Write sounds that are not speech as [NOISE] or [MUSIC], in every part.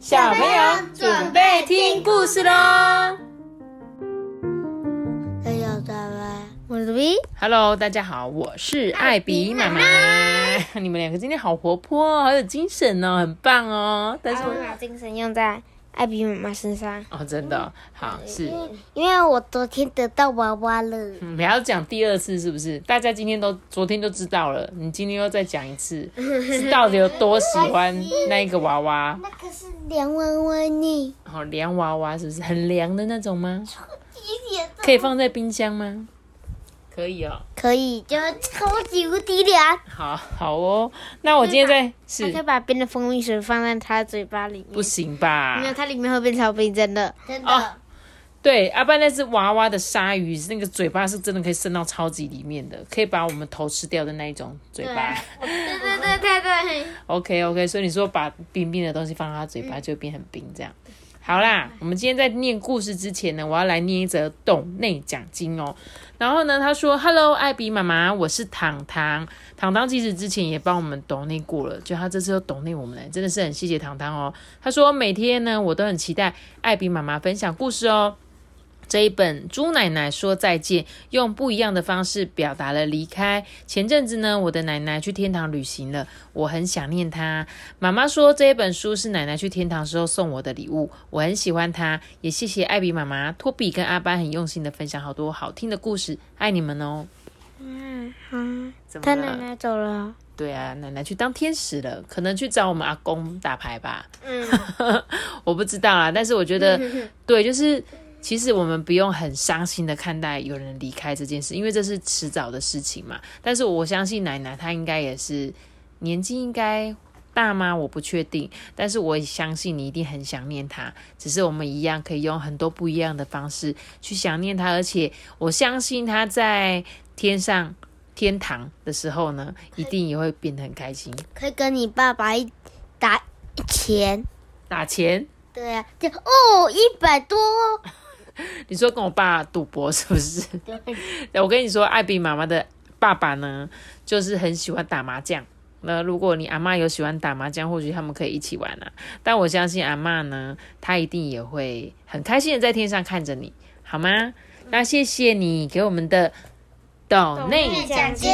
小朋友准备听故事喽！大家，我是。Hello，大家好，我是艾比妈妈。[LAUGHS] 你们两个今天好活泼，好有精神哦，很棒哦。但是我把精神用在艾比妈妈身上，哦，真的哦好是，因为我昨天得到娃娃了，嗯，你还要讲第二次是不是？大家今天都昨天都知道了，你今天又再讲一次，是到底有多喜欢那一个娃娃？那个是凉娃娃呢，哦，凉娃娃是不是很凉的那种吗？可以放在冰箱吗？可以哦。可以，就超级无敌凉。好好哦，那我今天在它是可以把冰的蜂蜜水放在他嘴巴里面，不行吧没？有，它里面会变超冰，真的。真哦的，对，阿爸那只娃娃的鲨鱼，那个嘴巴是真的可以伸到超级里面的，可以把我们头吃掉的那一种嘴巴。对对对对对。OK [LAUGHS] OK，所以你说把冰冰的东西放到它嘴巴就会变很冰这样。好啦，我们今天在念故事之前呢，我要来念一则懂内奖金哦。然后呢，他说：“Hello，艾比妈妈，我是糖糖。糖糖其实之前也帮我们懂内过了，就他这次又懂内我们了，真的是很谢谢糖糖哦。他说每天呢，我都很期待艾比妈妈分享故事哦。这一本《猪奶奶说再见》，用不一样的方式表达了离开。前阵子呢，我的奶奶去天堂旅行了，我很想念她。妈妈说这一本书是奶奶去天堂时候送我的礼物，我很喜欢它，也谢谢艾比妈妈、托比跟阿班很用心的分享好多好听的故事，爱你们哦。嗯好，怎么了？他奶奶走了。对啊，奶奶去当天使了，可能去找我们阿公打牌吧。嗯，[LAUGHS] 我不知道啊，但是我觉得，[LAUGHS] 对，就是其实我们不用很伤心的看待有人离开这件事，因为这是迟早的事情嘛。但是我相信奶奶她应该也是年纪应该大吗？我不确定，但是我也相信你一定很想念她，只是我们一样可以用很多不一样的方式去想念她，而且我相信她在天上。天堂的时候呢，一定也会变得很开心。可以跟你爸爸一打钱。打钱，对啊，就哦，一百多。你说跟我爸赌博是不是？我跟你说，艾比妈妈的爸爸呢，就是很喜欢打麻将。那如果你阿妈有喜欢打麻将，或许他们可以一起玩啊。但我相信阿妈呢，她一定也会很开心的在天上看着你，好吗？那谢谢你给我们的岛内奖金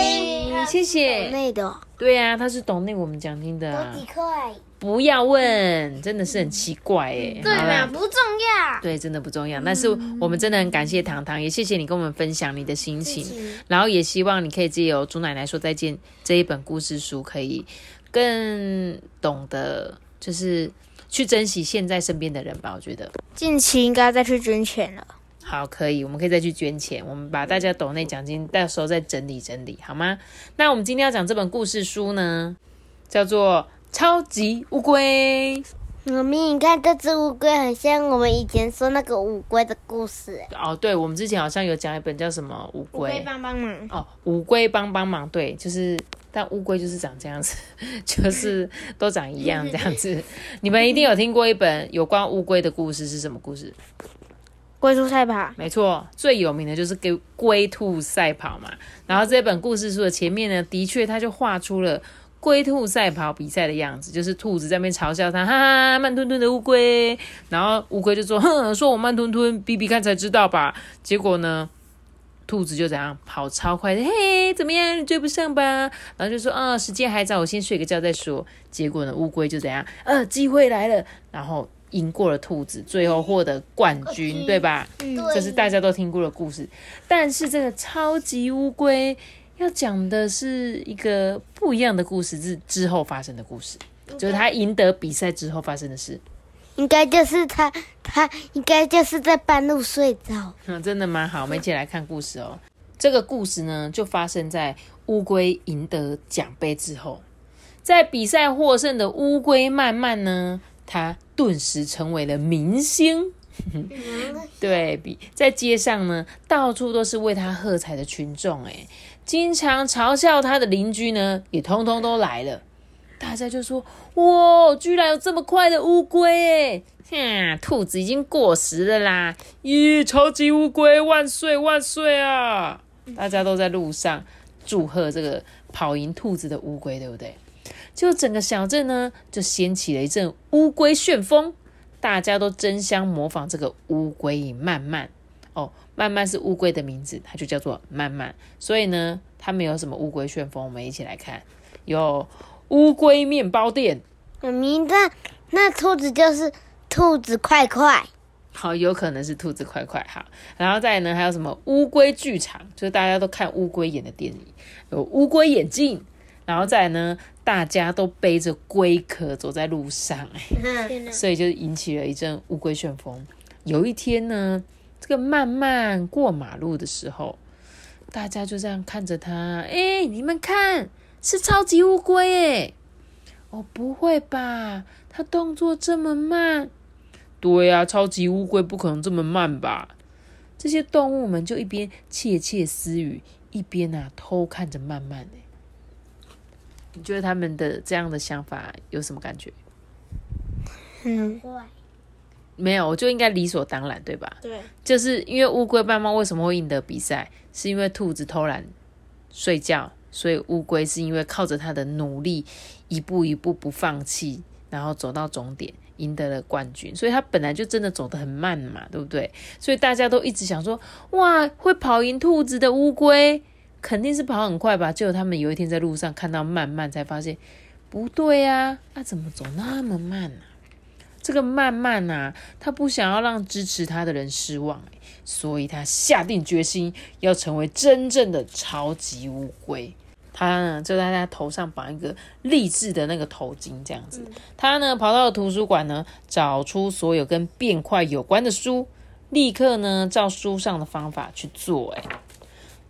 谢谢。内的哦对啊，他是懂内我们奖金的、几块？不要问，真的是很奇怪哎。对啦嘛，不重要。对，真的不重要。但是我们真的很感谢糖糖，也谢谢你跟我们分享你的心情，然后也希望你可以借由猪奶奶说再见这一本故事书，可以更懂得就是去珍惜现在身边的人吧。我觉得近期应该再去捐钱了。好，可以，我们可以再去捐钱，我们把大家抖内奖金到时候再整理整理，好吗？那我们今天要讲这本故事书呢，叫做《超级乌龟》。妈咪，你看这只乌龟很像我们以前说那个乌龟的故事。哎哦，对，我们之前好像有讲一本叫什么乌龟。乌龟帮帮忙。哦，乌龟帮帮忙，对，就是，但乌龟就是长这样子，[LAUGHS] 就是都长一样这样子。[LAUGHS] 你们一定有听过一本有关乌龟的故事，是什么故事？龟兔赛跑。没错，最有名的就是龟龟兔赛跑嘛。然后这本故事书的前面呢，的确它就画出了龟兔赛跑比赛的样子，就是兔子在那边嘲笑它，哈哈，慢吞吞的乌龟。然后乌龟就说，哼，说我慢吞吞，比比看才知道吧。结果呢？兔子就怎样跑超快的，嘿，怎么样，追不上吧？然后就说，啊、时间还早，我先睡个觉再说。结果呢，乌龟就怎样，呃，机会来了，然后赢过了兔子，最后获得冠军，对吧？嗯这是大家都听过的故事。但是这个超级乌龟要讲的是一个不一样的故事，是之后发生的故事，就是他赢得比赛之后发生的事。应该就是他，他应该就是在半路睡着。嗯，真的蛮好，我们一起来看故事哦。这个故事呢，就发生在乌龟赢得奖杯之后，在比赛获胜的乌龟慢慢呢，它顿时成为了明星。对比在街上呢，到处都是为他喝彩的群众，哎，经常嘲笑他的邻居呢，也通通都来了。大家就说：“哇，居然有这么快的乌龟哎！哼，兔子已经过时了啦！咦，超级乌龟万岁万岁啊！”大家都在路上祝贺这个跑赢兔子的乌龟，对不对？就整个小镇呢就掀起了一阵乌龟旋风，大家都争相模仿这个乌龟慢慢。哦，慢慢是乌龟的名字，它就叫做慢慢。所以呢，它没有什么乌龟旋风，我们一起来看，有乌龟面包店。我名字那兔子就是兔子快快。好，有可能是兔子快快哈，然后再呢，还有什么乌龟剧场，就是大家都看乌龟演的电影，有乌龟眼镜，然后再呢，大家都背着龟壳走在路上，哎，所以就引起了一阵乌龟旋风。有一天呢，这个慢慢过马路的时候，大家就这样看着他，哎，你们看，是超级乌龟，哎，哦，不会吧，它动作这么慢。对呀，超级乌龟不可能这么慢吧？这些动物们就一边窃窃私语，一边啊偷看着慢慢的。你觉得他们的这样的想法有什么感觉？很怪。没有，我就应该理所当然，对吧？对。就是因为乌龟慢慢为什么会赢得比赛？是因为兔子偷懒睡觉，所以乌龟是因为靠着它的努力，一步一步不放弃，然后走到终点。赢得了冠军，所以他本来就真的走得很慢嘛，对不对？所以大家都一直想说，哇，会跑赢兔子的乌龟肯定是跑很快吧？结果他们有一天在路上看到慢慢，才发现不对啊，他怎么走那么慢呢？这个慢慢啊，他不想要让支持他的人失望，所以他下定决心要成为真正的超级乌龟。他呢就在他头上绑一个励志的那个头巾，这样子。他呢跑到图书馆呢，找出所有跟变快有关的书，立刻呢照书上的方法去做。哎，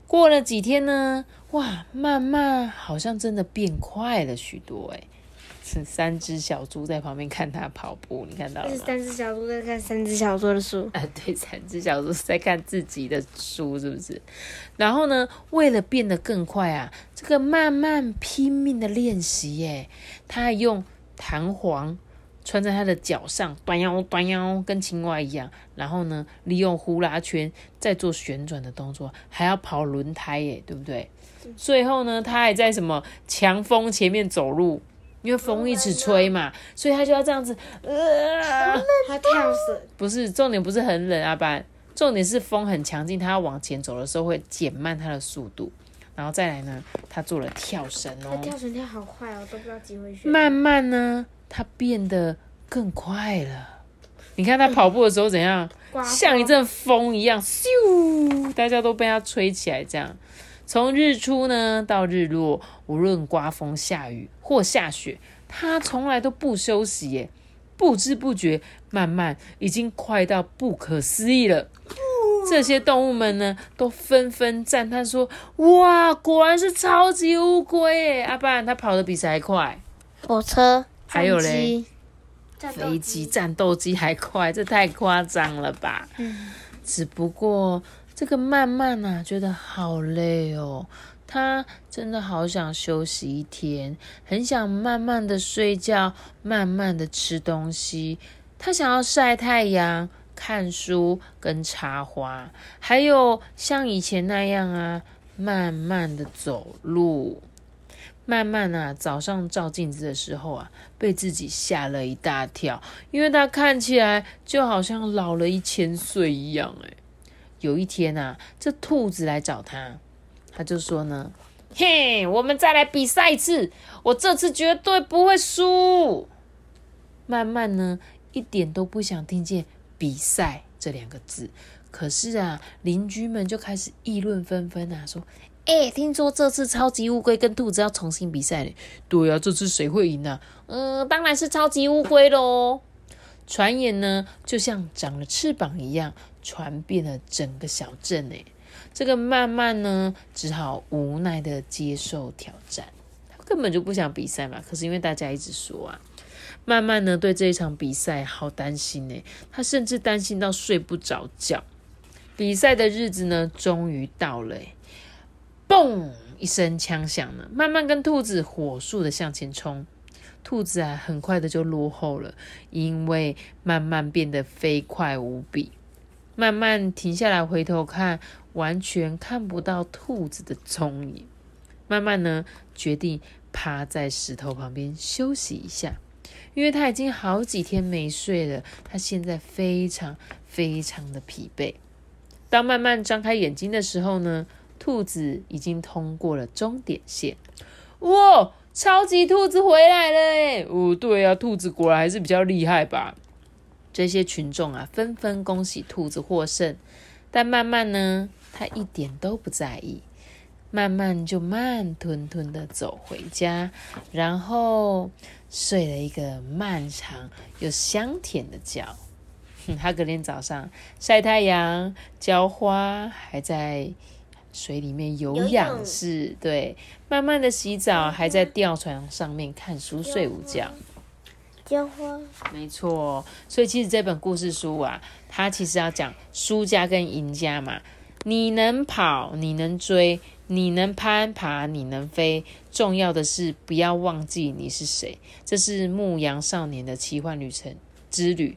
过了几天呢，哇，慢慢好像真的变快了许多。哎。是三只小猪在旁边看它跑步，你看到了吗？是三只小猪在看三只小猪的书。啊，对，三只小猪在看自己的书，是不是？然后呢，为了变得更快啊，这个慢慢拼命的练习，耶，他用弹簧穿在他的脚上，端腰端腰，跟青蛙一样。然后呢，利用呼啦圈再做旋转的动作，还要跑轮胎，耶，对不对？最后呢，他还在什么强风前面走路。因为风一直吹嘛，所以他就要这样子。呃，他跳绳。不是重点，不是很冷啊，班。重点是风很强劲，他要往前走的时候会减慢他的速度。然后再来呢，他做了跳绳哦。他跳绳跳好快哦，都不知道几回旋。慢慢呢，他变得更快了。你看他跑步的时候怎样，像一阵风一样，咻，大家都被他吹起来，这样。从日出呢到日落，无论刮风下雨或下雪，它从来都不休息耶。不知不觉，慢慢已经快到不可思议了。这些动物们呢，都纷纷赞叹说：“哇，果然是超级乌龟耶！”阿爸，它跑得比谁还快？火车还有嘞，飞机、战斗机还快，这太夸张了吧？嗯，只不过。这个慢慢啊，觉得好累哦，他真的好想休息一天，很想慢慢的睡觉，慢慢的吃东西。他想要晒太阳、看书跟插花，还有像以前那样啊，慢慢的走路。慢慢啊，早上照镜子的时候啊，被自己吓了一大跳，因为他看起来就好像老了一千岁一样，哎。有一天啊，这兔子来找他，他就说呢：“嘿，我们再来比赛一次，我这次绝对不会输。”慢慢呢，一点都不想听见“比赛”这两个字。可是啊，邻居们就开始议论纷纷啊，说：“哎，听说这次超级乌龟跟兔子要重新比赛呢？对啊，这次谁会赢呢？嗯，当然是超级乌龟喽。”传言呢，就像长了翅膀一样。传遍了整个小镇诶，这个慢慢呢，只好无奈的接受挑战。他根本就不想比赛嘛，可是因为大家一直说啊，慢慢呢对这一场比赛好担心呢，他甚至担心到睡不着觉。比赛的日子呢，终于到了，嘣一声枪响了，慢慢跟兔子火速的向前冲，兔子啊很快的就落后了，因为慢慢变得飞快无比。慢慢停下来，回头看，完全看不到兔子的踪影。慢慢呢决定趴在石头旁边休息一下，因为他已经好几天没睡了，他现在非常非常的疲惫。当慢慢张开眼睛的时候呢，兔子已经通过了终点线。哇，超级兔子回来了诶哦，对啊，兔子果然还是比较厉害吧。这些群众啊，纷纷恭喜兔子获胜。但慢慢呢，他一点都不在意，慢慢就慢吞吞的走回家，然后睡了一个漫长又香甜的觉。[LAUGHS] 他隔天早上晒太阳、浇花，还在水里面有游仰泳视，对，慢慢的洗澡，还在吊床上面看书睡午觉。浇花，没错，所以其实这本故事书啊，它其实要讲输家跟赢家嘛。你能跑，你能追，你能攀爬，你能飞，重要的是不要忘记你是谁。这是牧羊少年的奇幻旅程之旅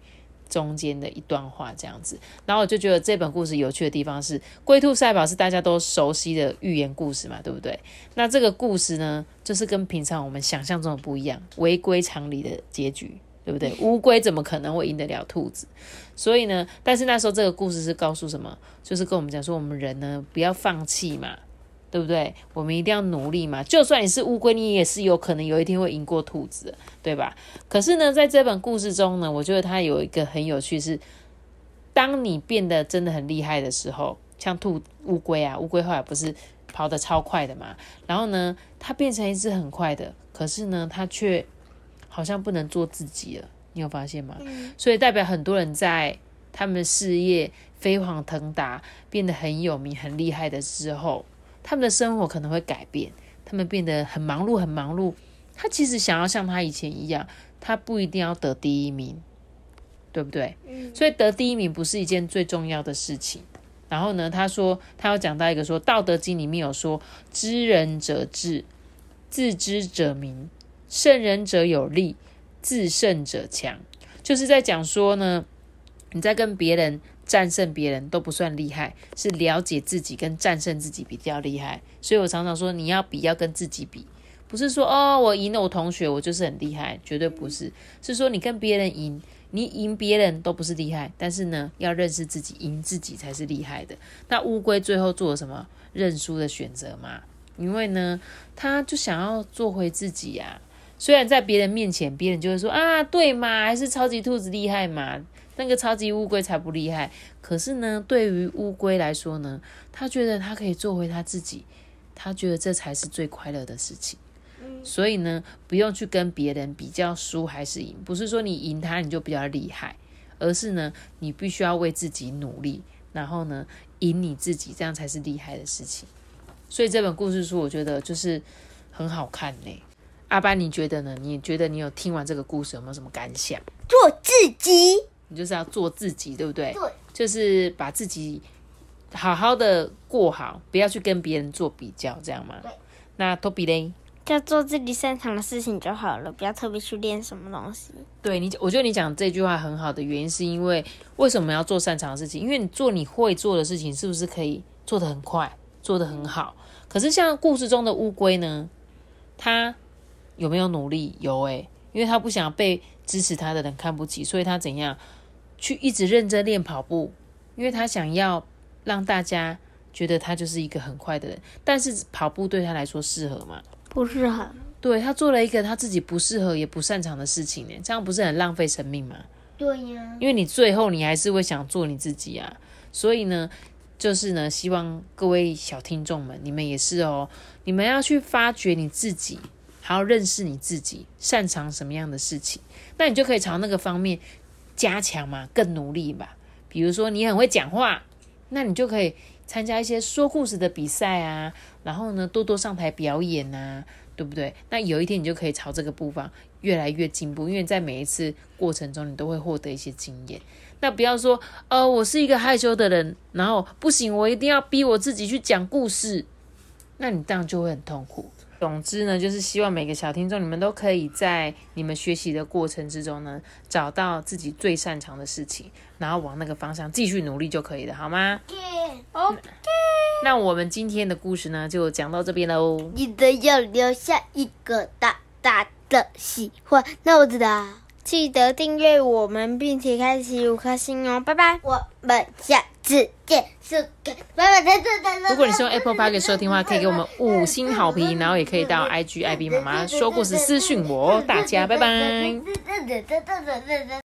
中间的一段话，这样子。然后我就觉得这本故事有趣的地方是，龟兔赛跑是大家都熟悉的寓言故事嘛，对不对？那这个故事呢，就是跟平常我们想象中的不一样，违规常理的结局，对不对？乌龟怎么可能会赢得了兔子？所以呢，但是那时候这个故事是告诉什么？就是跟我们讲说，我们人呢不要放弃嘛，对不对？我们一定要努力嘛。就算你是乌龟，你也是有可能有一天会赢过兔子的，对吧？可是呢，在这本故事中呢，我觉得它有一个很有趣是，当你变得真的很厉害的时候，像兔乌龟啊，乌龟后来不是跑得超快的嘛？然后呢，它变成一只很快的，可是呢，它却好像不能做自己了。你有发现吗？所以代表很多人在他们的事业飞黄腾达，变得很有名、很厉害的时候，他们的生活可能会改变，他们变得很忙碌、很忙碌。他其实想要像他以前一样，他不一定要得第一名，对不对？所以得第一名不是一件最重要的事情。然后呢，他说他要讲到一个说，《道德经》里面有说：“知人者智，自知者明；胜人者有力，自胜者强。”就是在讲说呢，你在跟别人战胜别人都不算厉害，是了解自己跟战胜自己比较厉害。所以我常常说，你要比要跟自己比，不是说哦我赢了我同学我就是很厉害，绝对不是。是说你跟别人赢，你赢别人都不是厉害，但是呢，要认识自己，赢自己才是厉害的。那乌龟最后做了什么？认输的选择嘛。因为呢，他就想要做回自己呀、虽然在别人面前，别人就会说啊，对嘛，还是超级兔子厉害嘛，那个超级乌龟才不厉害。可是呢，对于乌龟来说呢，他觉得他可以做回他自己，他觉得这才是最快乐的事情。所以呢，不用去跟别人比较输还是赢，不是说你赢他你就比较厉害，而是呢，你必须要为自己努力，然后呢，赢你自己，这样才是厉害的事情。所以这本故事书，我觉得就是很好看呢。阿班，你觉得呢？你觉得你有听完这个故事有没有什么感想？做自己。你就是要做自己，对不对？对，就是把自己好好的过好，不要去跟别人做比较，这样吗对？那托比嘞？就做自己擅长的事情就好了，不要特别去练什么东西。对你，我觉得你讲这句话很好的原因，是因为为什么要做擅长的事情？因为你做你会做的事情，是不是可以做得很快，做得很好？可是像故事中的乌龟呢，它有没有努力？有诶、因为它不想被支持它的人看不起，所以它怎样去一直认真练跑步？因为他想要让大家觉得他就是一个很快的人，但是跑步对他来说适合吗？不适合。对他做了一个他自己不适合也不擅长的事情呢，这样不是很浪费生命吗？对呀，因为你最后你还是会想做你自己啊，所以呢，就是呢，希望各位小听众们，你们也是哦，你们要去发掘你自己，还要认识你自己，擅长什么样的事情，那你就可以朝那个方面加强嘛，更努力吧。比如说你很会讲话，那你就可以参加一些说故事的比赛啊，然后呢，多多上台表演啊，对不对？那有一天你就可以朝这个步伐越来越进步，因为在每一次过程中，你都会获得一些经验。那不要说，呃，我是一个害羞的人，然后不行，我一定要逼我自己去讲故事，那你这样就会很痛苦。总之呢，就是希望每个小听众，你们都可以在你们学习的过程之中呢，找到自己最擅长的事情，然后往那个方向继续努力就可以了，好吗？OK。那我们今天的故事呢，就讲到这边喽。记得要留下一个大大的喜欢。那我知道，记得订阅我们，并且开启五颗星哦，拜拜。我们下次见，收看，拜拜。如果你是用 Apple Park 收听的话，可以给我们五星好评，然后也可以到 IG IB 妈妈说故事私讯我哦。大家拜拜。